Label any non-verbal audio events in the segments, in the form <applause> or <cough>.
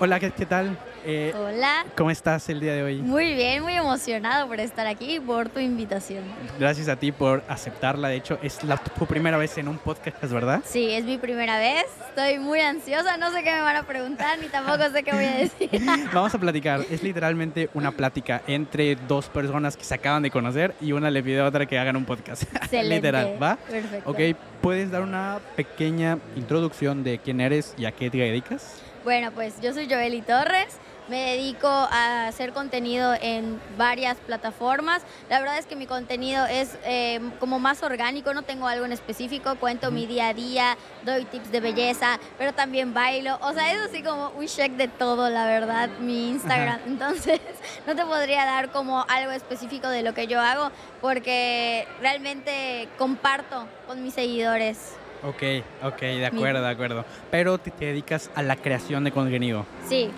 Hola, ¿qué, qué tal? Eh, Hola. ¿Cómo estás el día de hoy? Muy bien, muy emocionado por estar aquí y por tu invitación. Gracias a ti por aceptarla. De hecho, es la, tu primera vez en un podcast, ¿verdad? Sí, es mi primera vez. Estoy muy ansiosa, no sé qué me van a preguntar ni tampoco sé qué voy a decir. <laughs> Vamos a platicar. Es literalmente una plática entre dos personas que se acaban de conocer y una le pide a otra que hagan un podcast. <laughs> Excelente. Literal, ¿va? Perfecto. Ok, ¿puedes dar una pequeña introducción de quién eres y a qué te dedicas? Bueno, pues yo soy Joeli Torres. Me dedico a hacer contenido en varias plataformas. La verdad es que mi contenido es eh, como más orgánico, no tengo algo en específico. Cuento mi día a día, doy tips de belleza, pero también bailo. O sea, es así como un check de todo, la verdad, mi Instagram. <laughs> Entonces, no te podría dar como algo específico de lo que yo hago, porque realmente comparto con mis seguidores. Ok, ok, de acuerdo, de acuerdo. Pero te, te dedicas a la creación de contenido. Sí,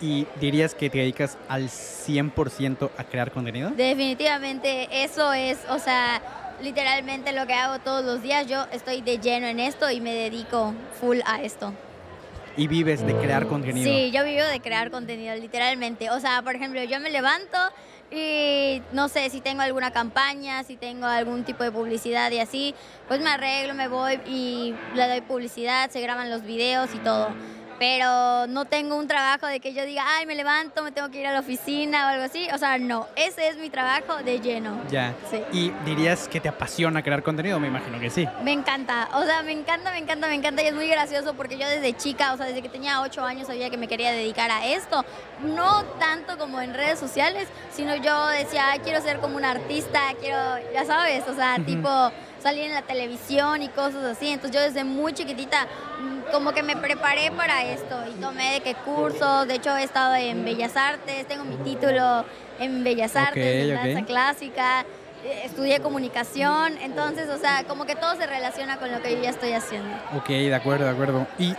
¿Y dirías que te dedicas al 100% a crear contenido? Definitivamente eso es, o sea, literalmente lo que hago todos los días. Yo estoy de lleno en esto y me dedico full a esto. Y vives de crear contenido. Sí, yo vivo de crear contenido, literalmente. O sea, por ejemplo, yo me levanto y no sé si tengo alguna campaña, si tengo algún tipo de publicidad y así, pues me arreglo, me voy y le doy publicidad, se graban los videos y todo. Pero no tengo un trabajo de que yo diga, ay, me levanto, me tengo que ir a la oficina o algo así. O sea, no, ese es mi trabajo de lleno. Ya. Sí. ¿Y dirías que te apasiona crear contenido? Me imagino que sí. Me encanta, o sea, me encanta, me encanta, me encanta y es muy gracioso porque yo desde chica, o sea, desde que tenía 8 años sabía que me quería dedicar a esto. No tanto como en redes sociales, sino yo decía, "Ay, quiero ser como un artista, quiero, ya sabes, o sea, tipo salir en la televisión y cosas así. Entonces yo desde muy chiquitita mm, como que me preparé para esto y tomé de qué cursos, de hecho he estado en Bellas Artes, tengo mi título en Bellas Artes, en danza clásica, eh, estudié comunicación, entonces, o sea, como que todo se relaciona con lo que yo ya estoy haciendo. Ok, de acuerdo, de acuerdo. ¿Y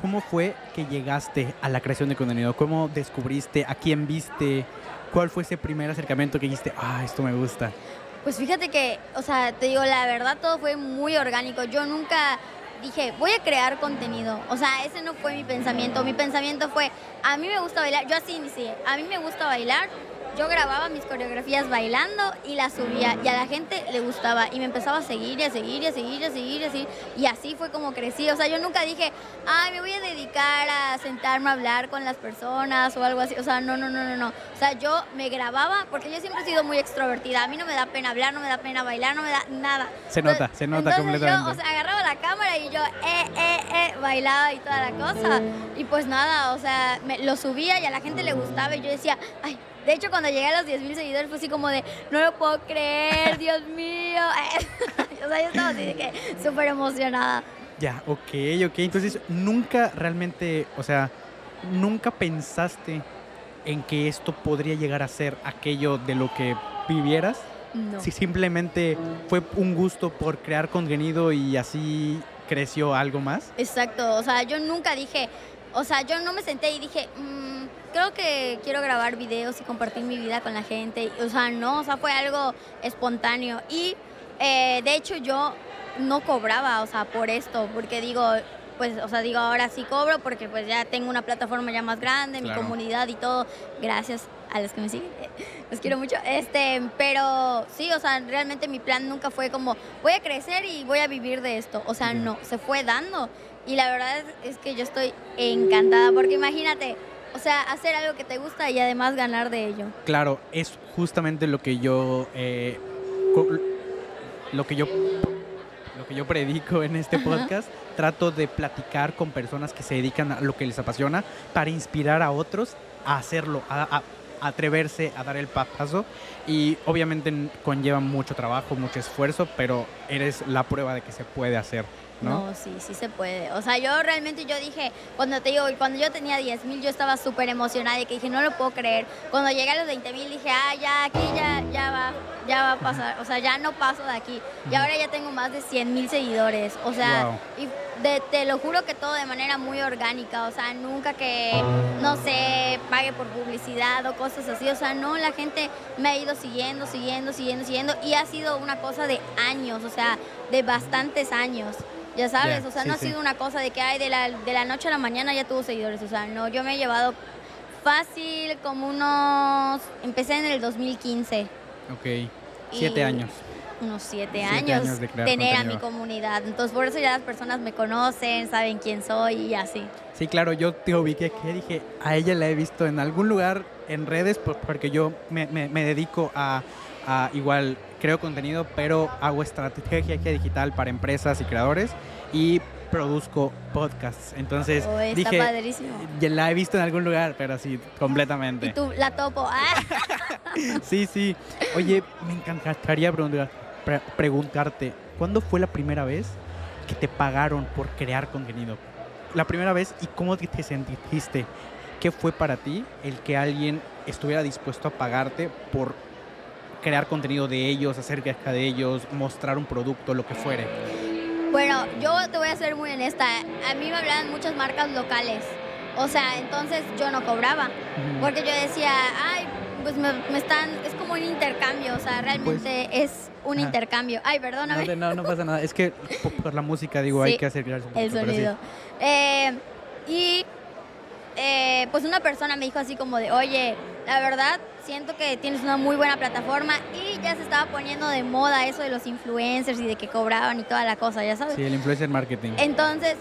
cómo fue que llegaste a la creación de contenido? ¿Cómo descubriste? ¿A quién viste? ¿Cuál fue ese primer acercamiento que dijiste, ah, esto me gusta? Pues fíjate que, o sea, te digo, la verdad todo fue muy orgánico. Yo nunca dije, voy a crear contenido. O sea, ese no fue mi pensamiento. Mi pensamiento fue, a mí me gusta bailar. Yo así inicié. A mí me gusta bailar. Yo grababa mis coreografías bailando y las subía y a la gente le gustaba y me empezaba a seguir y a seguir y a seguir y a seguir y a y así fue como crecí. O sea, yo nunca dije, ay, me voy a dedicar a sentarme a hablar con las personas o algo así. O sea, no, no, no, no, no. O sea, yo me grababa porque yo siempre he sido muy extrovertida. A mí no me da pena hablar, no me da pena bailar, no me da nada. Se nota, se nota completamente. Yo, o sea, agarraba la cámara y yo, eh, eh, eh, bailaba y toda la cosa. Y pues nada, o sea, me, lo subía y a la gente le gustaba y yo decía, ay. De hecho, cuando llegué a los 10 mil seguidores fue así como de, no lo puedo creer, <laughs> Dios mío. <laughs> o sea, yo estaba así de que súper emocionada. Ya, ok, ok. Entonces, nunca realmente, o sea, nunca pensaste en que esto podría llegar a ser aquello de lo que vivieras. No. Si simplemente fue un gusto por crear contenido y así creció algo más. Exacto, o sea, yo nunca dije, o sea, yo no me senté y dije, "Mm, creo que quiero grabar videos y compartir mi vida con la gente. O sea, no, o sea, fue algo espontáneo. Y eh, de hecho yo no cobraba, o sea, por esto, porque digo, pues, o sea, digo, ahora sí cobro porque pues ya tengo una plataforma ya más grande, Claro. mi comunidad y todo, gracias a los que me siguen, <laughs> los quiero mucho, este, pero sí, o sea, realmente mi plan nunca fue como, voy a crecer y voy a vivir de esto, o sea, no, se fue dando, y la verdad es que yo estoy encantada, porque imagínate, o sea, hacer algo que te gusta y además ganar de ello. Claro, es justamente lo que yo, eh, lo que yo, que yo predico en este Ajá. podcast. Trato de platicar con personas que se dedican a lo que les apasiona para inspirar a otros a hacerlo, a, a- atreverse a dar el pa- paso. Y obviamente conlleva mucho trabajo, mucho esfuerzo, pero eres la prueba de que se puede hacer, ¿no? No, sí, sí se puede. O sea, yo realmente yo dije, cuando te digo, cuando yo tenía 10 mil, yo estaba súper emocionada y que dije, no lo puedo creer. Cuando llegué a los 20 mil, dije, ah, ya, aquí ya, ya va, ya va a pasar. O sea, ya no paso de aquí. Y ahora ya tengo más de 100 mil seguidores. O sea, Wow. y de, te lo juro que todo de manera muy orgánica, o sea, nunca que, no sé, pague por publicidad o cosas así, o sea, no, la gente me ha ido siguiendo, siguiendo, siguiendo, siguiendo y ha sido una cosa de años, o sea, de bastantes años. Ya sabes, o sea, sí, no ha sí. sido una cosa de que ay, de la, de la noche a la mañana ya tuvo seguidores. O sea, no, yo me he llevado fácil como unos. Empecé en el 2015. Ok. Siete Y- años. Unos siete, Siete años, años de tener a mi comunidad. Entonces, por eso ya las personas me conocen, saben quién soy y así. Sí, claro, yo te ubiqué que dije, a ella la he visto en algún lugar en redes por- porque yo me, me- me dedico a, a igual, creo contenido, pero hago estrategia digital para empresas y creadores y produzco podcasts. Entonces Oh, está dije, padrísimo. ya la he visto en algún lugar, pero sí, Y completamente. tú la topo. Ah, <laughs> Sí, sí. Oye, me encantaría preguntar- pre- preguntarte, ¿cuándo fue la primera vez que te pagaron por crear contenido? La primera vez y cómo te te sentiste. ¿Qué fue para ti el que alguien estuviera dispuesto a pagarte por crear contenido de ellos, hacer acerca de ellos, mostrar un producto, lo que fuere? Bueno, yo te voy a ser muy honesta. A mí me hablaban muchas marcas locales. O sea, entonces yo no cobraba. Porque yo decía, ay, pues me, me están, es como un intercambio, o sea, realmente es un Pues, intercambio. Ay, No, perdóname. de- no, no pasa nada. Es que por, la música, digo, Sí, hay que hacer crear un el poquito, sí. sonido. Eh, y eh, pues una persona me dijo así como de, oye, la verdad, siento que tienes una muy buena plataforma y ya se estaba poniendo de moda eso de los influencers y de que cobraban y toda la cosa, ya sabes. Sí, el influencer marketing. Entonces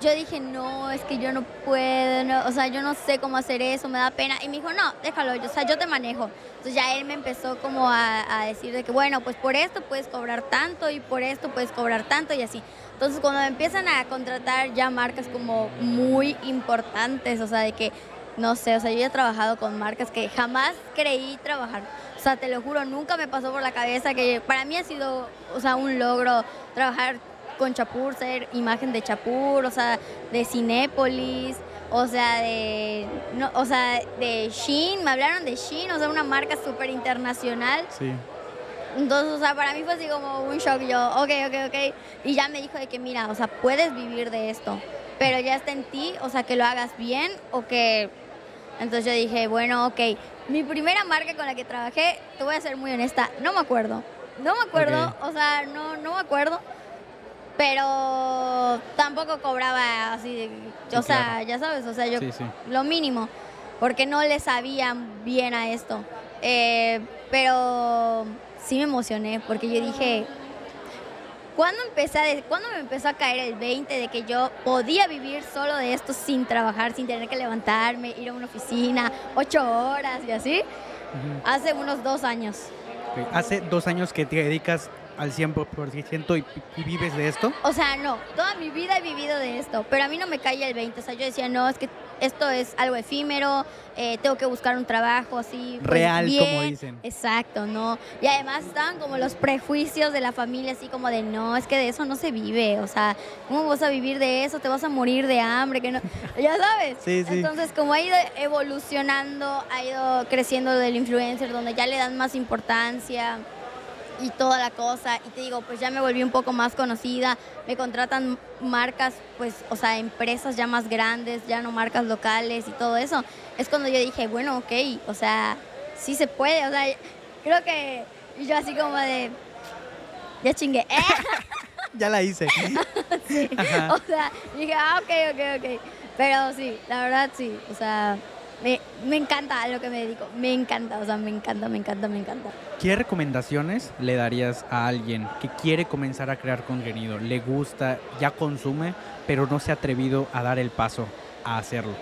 yo dije, no, es que yo no puedo, no, o sea, yo no sé cómo hacer eso, me da pena. Y me dijo, no, déjalo, yo, o sea, yo te manejo. Entonces ya él me empezó como a, decir de que, bueno, pues por esto puedes cobrar tanto y por esto puedes cobrar tanto y así. Entonces cuando me empiezan a contratar ya marcas como muy importantes, o sea, de que, no sé, o sea, yo ya he trabajado con marcas que jamás creí trabajar. O sea, te lo juro, nunca me pasó por la cabeza que para mí ha sido, o sea, un logro trabajar con Chapur, ser imagen de Chapur, o sea, de Cinépolis, o sea, de, no, o sea, de Shein, me hablaron de Shein, o sea, una marca súper internacional. Sí. Entonces, o sea, para mí fue así como un shock. Yo, ok, ok, ok. Y ya me dijo de que, mira, o sea, puedes vivir de esto, pero ya está en ti, o sea, que lo hagas bien o que... Entonces yo dije, bueno, ok. Mi primera marca con la que trabajé, te voy a ser muy honesta, no me acuerdo. No me acuerdo, Ok. o sea, no, no me acuerdo. Pero tampoco cobraba así, Sí, o sea, claro. ya sabes, o sea, yo Sí, sí. lo mínimo, porque no le sabían bien a esto. Eh, pero sí me emocioné, porque yo dije, ¿cuándo, empecé a de- ¿cuándo me empezó a caer el 20 de que yo podía vivir solo de esto sin trabajar, sin tener que levantarme, ir a una oficina, ocho horas y así? Hace unos dos años. Hace dos años que te dedicas al 100% y, y vives de esto. O sea, no, toda mi vida he vivido de esto, pero a mí no me caía el 20. O sea, yo decía, no, es que esto es algo efímero, eh, tengo que buscar un trabajo así. pues, Real, como dicen. Exacto, ¿no? Y además estaban como los prejuicios de la familia, así como de, no, es que de eso no se vive. O sea, ¿cómo vas a vivir de eso? Te vas a morir de hambre, que no. <laughs> Ya sabes. Sí, sí. Entonces, como ha ido evolucionando, ha ido creciendo del influencer, donde ya le dan más importancia y toda la cosa. Y te digo, pues ya me volví un poco más conocida, me contratan marcas, pues, o sea, empresas ya más grandes, ya no marcas locales y todo eso. Es cuando yo dije, bueno, ok, o sea, sí se puede, o sea, creo que y yo así como de, ya chingué. <laughs> Ya la hice. <laughs> Ajá. o sea, dije, ah, ok, ok, ok. Pero sí, la verdad sí, o sea, me, me encanta a lo que me dedico, me encanta, o sea, me encanta, me encanta, me encanta. ¿Qué recomendaciones le darías a alguien que quiere comenzar a crear contenido? Le gusta, ya consume, pero no se ha atrevido a dar el paso a hacerlo.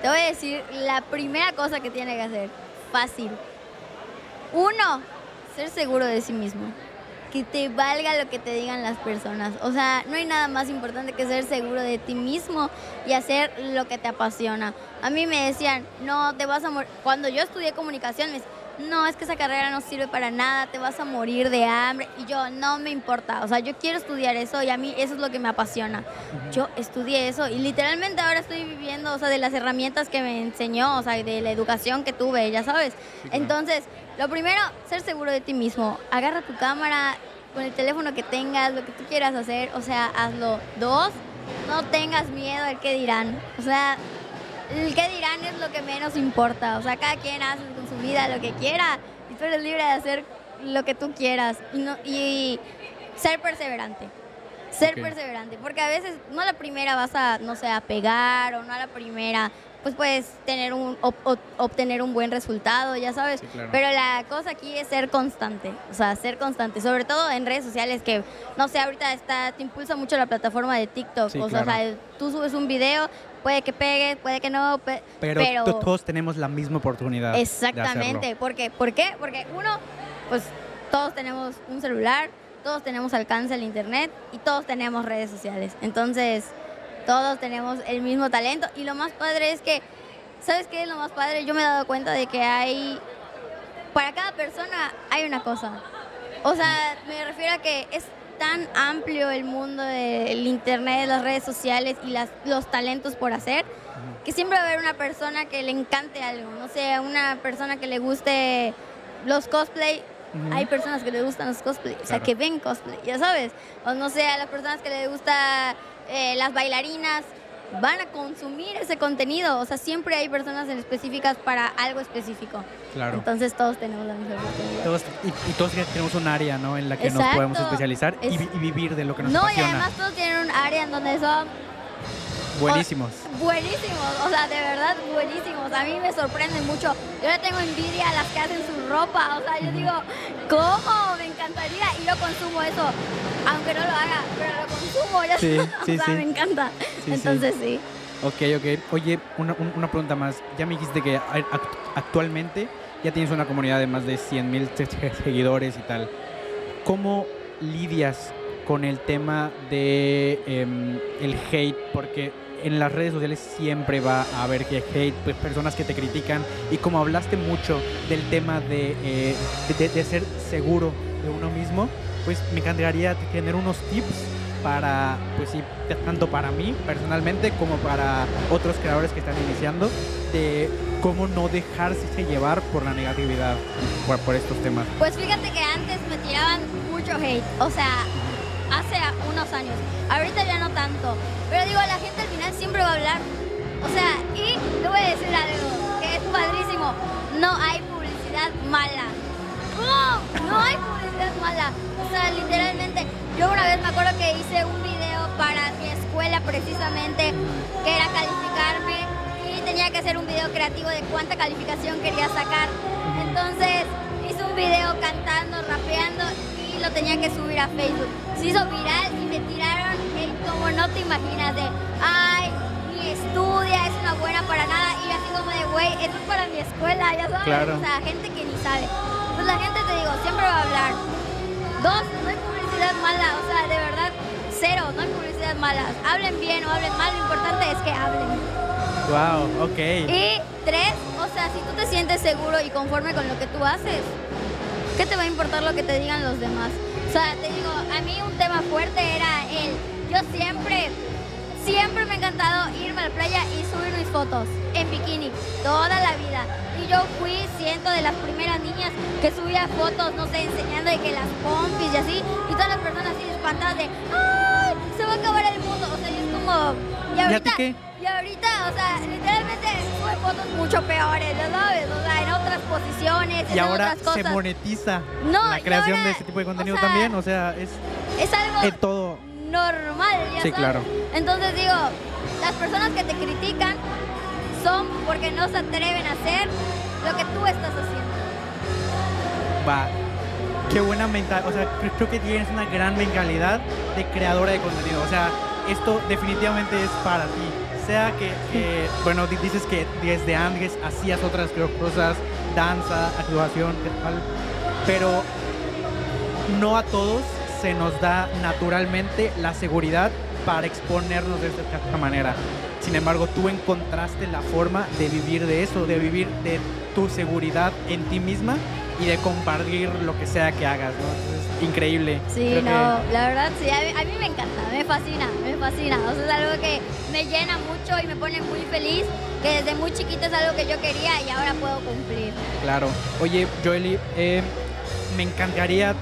Te voy a decir la primera cosa que tiene que hacer. Fácil. Uno, ser seguro de sí mismo. Que te valga lo que te digan las personas. O sea, no hay nada más importante que ser seguro de ti mismo y hacer lo que te apasiona. A mí me decían, no, te vas a morir. Cuando yo estudié comunicación, me decían, no, es que esa carrera no sirve para nada, te vas a morir de hambre. Y yo, no me importa. O sea, yo quiero estudiar eso y a mí eso es lo que me apasiona. Yo estudié eso y literalmente ahora estoy viviendo, o sea, de las herramientas que me enseñó, o sea, de la educación que tuve, ya sabes. claro. Entonces, lo primero, ser seguro de ti mismo. Agarra tu cámara con el teléfono que tengas, lo que tú quieras hacer, o sea, hazlo. Dos, no tengas miedo al que dirán. O sea, el que dirán es lo que menos importa. O sea, cada quien hace su vida lo que quiera y tú eres libre de hacer lo que tú quieras y, no, y ser perseverante. Ser perseverante, porque a veces no a la primera vas a, no sé, a pegar o no a la primera, pues puedes tener un, ob- ob- obtener un buen resultado, ya sabes. Sí, claro. Pero la cosa aquí es ser constante, o sea, ser constante, sobre todo en redes sociales que, no sé, ahorita está, te impulsa mucho la plataforma de TikTok, Sí, o, sea, claro. o sea, tú subes un video, puede que pegue, puede que no, pe- Pero, to- todos tenemos la misma oportunidad. de. Exactamente. ¿Por qué? ¿Por qué? Porque uno, pues todos tenemos un celular, todos tenemos alcance al internet y todos tenemos redes sociales. Entonces, todos tenemos el mismo talento y lo más padre es que, ¿sabes qué es lo más padre? Yo me he dado cuenta de que hay, para cada persona hay una cosa. O sea, me refiero a que es tan amplio el mundo del internet, las redes sociales y las, los talentos por hacer, que siempre va a haber una persona que le encante algo. No sé, una persona que le guste los cosplay. Ujú. Hay personas que le gustan los cosplay, o sea, que ven cosplay, ya sabes. O no sé, a las personas que le gusta eh, las bailarinas, van a consumir ese contenido. O sea, siempre hay personas en específicas para algo específico. Claro. Entonces todos tenemos la misma oportunidad. Todos, y, y todos tenemos un área ¿no? en la que nos podemos especializar y, Es- y vivir de lo que nos No, y apasiona. además todos tienen un área en donde son Buenísimos. buenísimos, o sea, de verdad buenísimos. A mí me sorprende mucho. Yo le tengo envidia a las que hacen su ropa, o sea, yo digo, ¿cómo? Me encantaría y yo consumo eso, aunque no lo haga, pero lo consumo, ya Sí, sabes, sí, <laughs> o sea, sí. me encanta. Entonces sí. Ok, ok. Oye, una, un- una pregunta más. Ya me dijiste que actualmente ya tienes una comunidad de más de 100 mil seguidores y tal. ¿Cómo lidias con el tema de em, el hate? Porque en las redes sociales siempre va a haber que hate, pues personas que te critican. Y como hablaste mucho del tema de, eh, de, de ser seguro de uno mismo, pues me encantaría tener unos tips para, pues sí, tanto para mí personalmente como para otros creadores que están iniciando, de cómo no dejarse llevar por la negatividad, por, por estos temas. Pues fíjate que antes me tiraban mucho hate, o sea, hace unos años. Ahorita ya no tanto. Pero digo, la gente al final siempre va a hablar. O sea, y te voy a decir algo que es padrísimo. No hay publicidad mala. No, no hay publicidad mala. O sea, literalmente, yo una vez me acuerdo que hice un video para mi escuela precisamente, que era calificarme y tenía que hacer un video creativo de cuánta calificación quería sacar. Entonces hice un video cantando, rapeando lo tenía que subir a Facebook. Se hizo viral y me tiraron hate como no te imaginas de, ay, ni estudia, es una buena para nada. Y así como de, güey, esto es para mi escuela, ya sabes. Claro. O sea, gente que ni sabe. Pues la gente, te digo, siempre va a hablar. Dos, no hay publicidad mala, o sea, de verdad, cero, no hay publicidad mala. Hablen bien o hablen mal, lo importante es que hablen. Wow, ok. Y tres, o sea, si tú te sientes seguro y conforme con lo que tú haces, ¿qué te va a importar lo que te digan los demás? O sea, te digo, a mí un tema fuerte era el, yo siempre, siempre me ha encantado irme a la playa y subir mis fotos en bikini, toda la vida. Y yo fui, siento, de las primeras niñas que subía fotos, no sé, enseñando de que las pompis y así, y todas las personas así espantadas de. Se va a acabar el mundo. O sea, y es como, y ¿Y a ti ahorita, qué? y ahorita, o sea, literalmente sube fotos mucho peores, ¿ya sabes? O sea, en otras posiciones, Y en ahora otras cosas. se monetiza No, la creación ahora, de este tipo de o contenido sea, también, o sea, es Es algo en todo. normal, ya Sí, sabes. claro. Entonces digo, las personas que te critican son porque no se atreven a hacer lo que tú estás haciendo. Va. Qué buena mentalidad. O sea, cre- creo que tienes una gran mentalidad de creadora de contenido. O sea, esto definitivamente es para ti. Sea que, que, bueno, di- dices que desde antes hacías otras cosas, danza, actuación, tal, pero no a todos se nos da naturalmente la seguridad para exponernos de esta manera. Sin embargo, tú encontraste la forma de vivir de eso, de vivir de tu seguridad en ti misma y de compartir lo que sea que hagas, ¿no? Entonces, increíble. Sí, Creo que- no, la verdad sí, a mí, a mí me encanta, me fascina, me fascina. O sea, es algo que me llena mucho y me pone muy feliz, que desde muy chiquita es algo que yo quería y ahora puedo cumplir. Claro. Oye, Joely, eh, me encantaría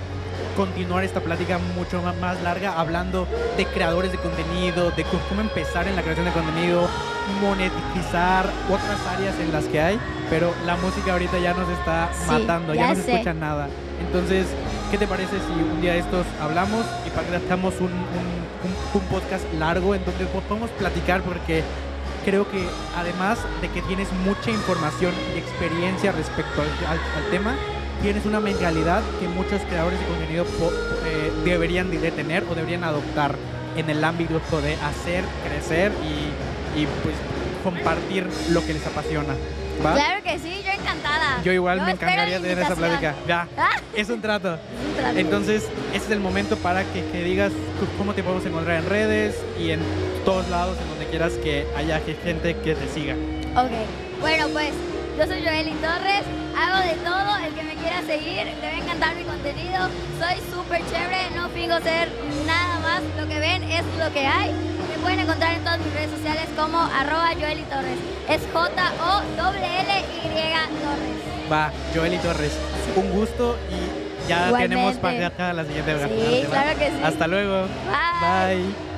continuar esta plática mucho más larga hablando de creadores de contenido, de cómo empezar en la creación de contenido, monetizar otras áreas en las que hay, pero la música ahorita ya nos está Sí, matando, ya, ya no se escucha nada. Entonces, ¿qué te parece si un día de estos hablamos y pactamos un, un- un- un podcast largo en donde po- podemos platicar porque creo que además de que tienes mucha información y experiencia respecto al, al- al tema, tienes una mentalidad que muchos creadores de contenido po- eh, deberían de- de tener o deberían adoptar en el ámbito de hacer crecer y, y, pues compartir lo que les apasiona. ¿va? Claro que sí, yo encantada. Yo igual me espero encantaría tener esa plática. Ya, Ah, <laughs> es un trato. Entonces, ese es el momento para que, que digas cómo te podemos encontrar en redes y en todos lados, en donde quieras que haya ge- gente que te siga. Ok, bueno pues yo soy Joely Torres, hago de todo, el que me quiera seguir, le va a encantar mi contenido, soy súper chévere, no fingo ser nada más, lo que ven es lo que hay. Pueden encontrar en todas mis redes sociales como arroba Joely Torres, es J-O-L-L-Y Torres. Va, Joely Torres, un gusto y ya Igualmente. tenemos para la siguiente Sí, claro que sí. Hasta luego. Bye. Bye.